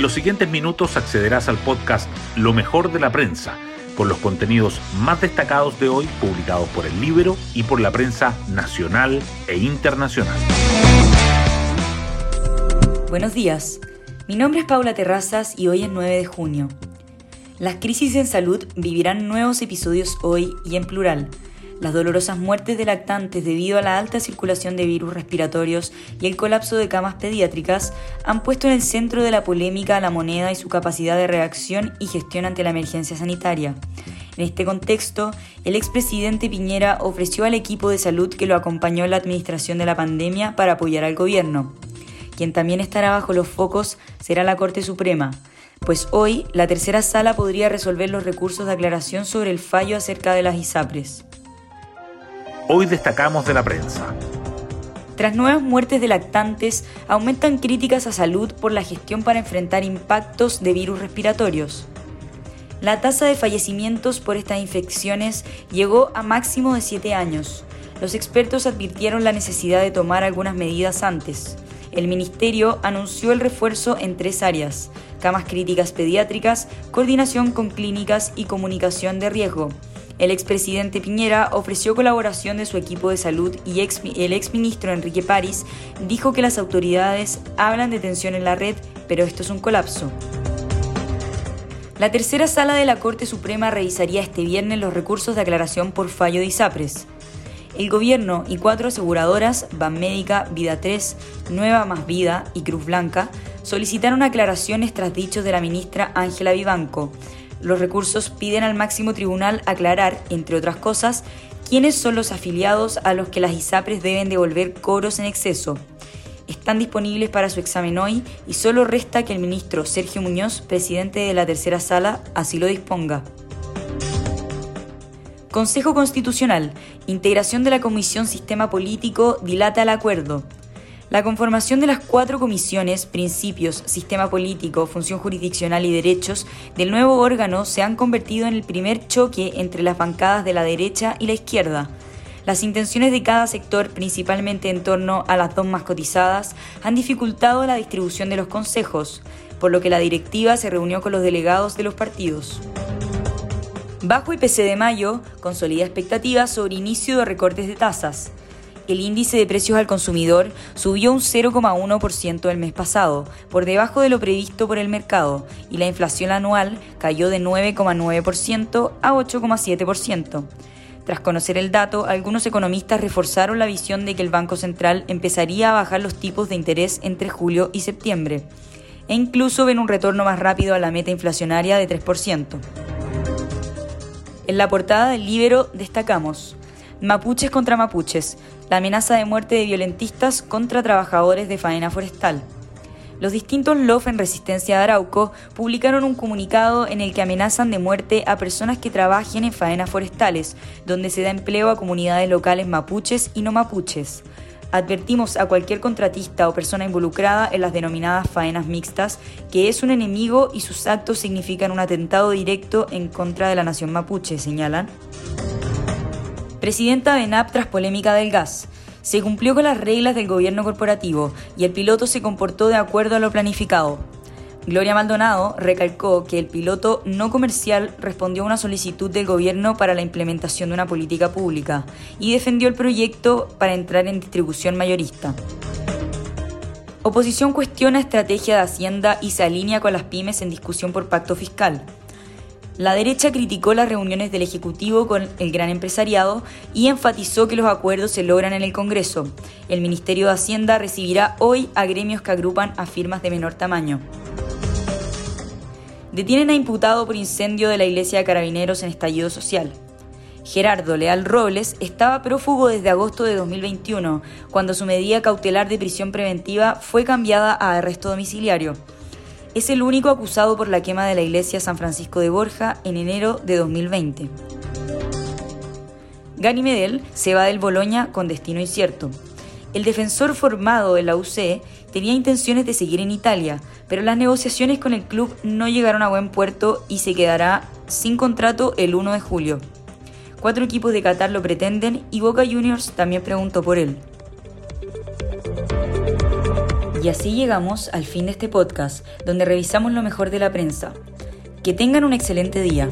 En los siguientes minutos accederás al podcast Lo mejor de la prensa, con los contenidos más destacados de hoy publicados por el libro y por la prensa nacional e internacional. Buenos días, mi nombre es Paula Terrazas y hoy es 9 de junio. Las crisis en salud vivirán nuevos episodios hoy y en plural las dolorosas muertes de lactantes debido a la alta circulación de virus respiratorios y el colapso de camas pediátricas han puesto en el centro de la polémica la moneda y su capacidad de reacción y gestión ante la emergencia sanitaria. En este contexto, el expresidente Piñera ofreció al equipo de salud que lo acompañó en la administración de la pandemia para apoyar al gobierno. Quien también estará bajo los focos será la Corte Suprema, pues hoy la tercera sala podría resolver los recursos de aclaración sobre el fallo acerca de las ISAPRES. Hoy destacamos de la prensa. Tras nuevas muertes de lactantes, aumentan críticas a salud por la gestión para enfrentar impactos de virus respiratorios. La tasa de fallecimientos por estas infecciones llegó a máximo de 7 años. Los expertos advirtieron la necesidad de tomar algunas medidas antes. El Ministerio anunció el refuerzo en tres áreas, camas críticas pediátricas, coordinación con clínicas y comunicación de riesgo. El expresidente Piñera ofreció colaboración de su equipo de salud y el exministro Enrique París dijo que las autoridades hablan de tensión en la red, pero esto es un colapso. La tercera sala de la Corte Suprema revisaría este viernes los recursos de aclaración por fallo de ISAPRES. El gobierno y cuatro aseguradoras, Banmédica, Vida 3, Nueva Más Vida y Cruz Blanca, solicitaron aclaraciones tras dichos de la ministra Ángela Vivanco, los recursos piden al máximo tribunal aclarar, entre otras cosas, quiénes son los afiliados a los que las ISAPRES deben devolver coros en exceso. Están disponibles para su examen hoy y solo resta que el ministro Sergio Muñoz, presidente de la tercera sala, así lo disponga. Consejo Constitucional. Integración de la Comisión Sistema Político dilata el acuerdo. La conformación de las cuatro comisiones, principios, sistema político, función jurisdiccional y derechos del nuevo órgano se han convertido en el primer choque entre las bancadas de la derecha y la izquierda. Las intenciones de cada sector, principalmente en torno a las dos más cotizadas, han dificultado la distribución de los consejos, por lo que la directiva se reunió con los delegados de los partidos. Bajo IPC de mayo, consolida expectativas sobre inicio de recortes de tasas el índice de precios al consumidor subió un 0,1% el mes pasado, por debajo de lo previsto por el mercado, y la inflación anual cayó de 9,9% a 8,7%. Tras conocer el dato, algunos economistas reforzaron la visión de que el Banco Central empezaría a bajar los tipos de interés entre julio y septiembre, e incluso ven un retorno más rápido a la meta inflacionaria de 3%. En la portada del Libero destacamos Mapuches contra mapuches, la amenaza de muerte de violentistas contra trabajadores de faena forestal. Los distintos LOF en Resistencia de Arauco publicaron un comunicado en el que amenazan de muerte a personas que trabajen en faenas forestales, donde se da empleo a comunidades locales mapuches y no mapuches. Advertimos a cualquier contratista o persona involucrada en las denominadas faenas mixtas que es un enemigo y sus actos significan un atentado directo en contra de la nación mapuche, señalan. Presidenta de NAP tras polémica del gas. Se cumplió con las reglas del gobierno corporativo y el piloto se comportó de acuerdo a lo planificado. Gloria Maldonado recalcó que el piloto no comercial respondió a una solicitud del gobierno para la implementación de una política pública y defendió el proyecto para entrar en distribución mayorista. Oposición cuestiona estrategia de Hacienda y se alinea con las pymes en discusión por pacto fiscal. La derecha criticó las reuniones del Ejecutivo con el gran empresariado y enfatizó que los acuerdos se logran en el Congreso. El Ministerio de Hacienda recibirá hoy a gremios que agrupan a firmas de menor tamaño. Detienen a imputado por incendio de la iglesia de Carabineros en estallido social. Gerardo Leal Robles estaba prófugo desde agosto de 2021, cuando su medida cautelar de prisión preventiva fue cambiada a arresto domiciliario es el único acusado por la quema de la iglesia San Francisco de Borja en enero de 2020. Gani Medel se va del Boloña con destino incierto. El defensor formado en la UC tenía intenciones de seguir en Italia, pero las negociaciones con el club no llegaron a buen puerto y se quedará sin contrato el 1 de julio. Cuatro equipos de Qatar lo pretenden y Boca Juniors también preguntó por él. Y así llegamos al fin de este podcast, donde revisamos lo mejor de la prensa. Que tengan un excelente día.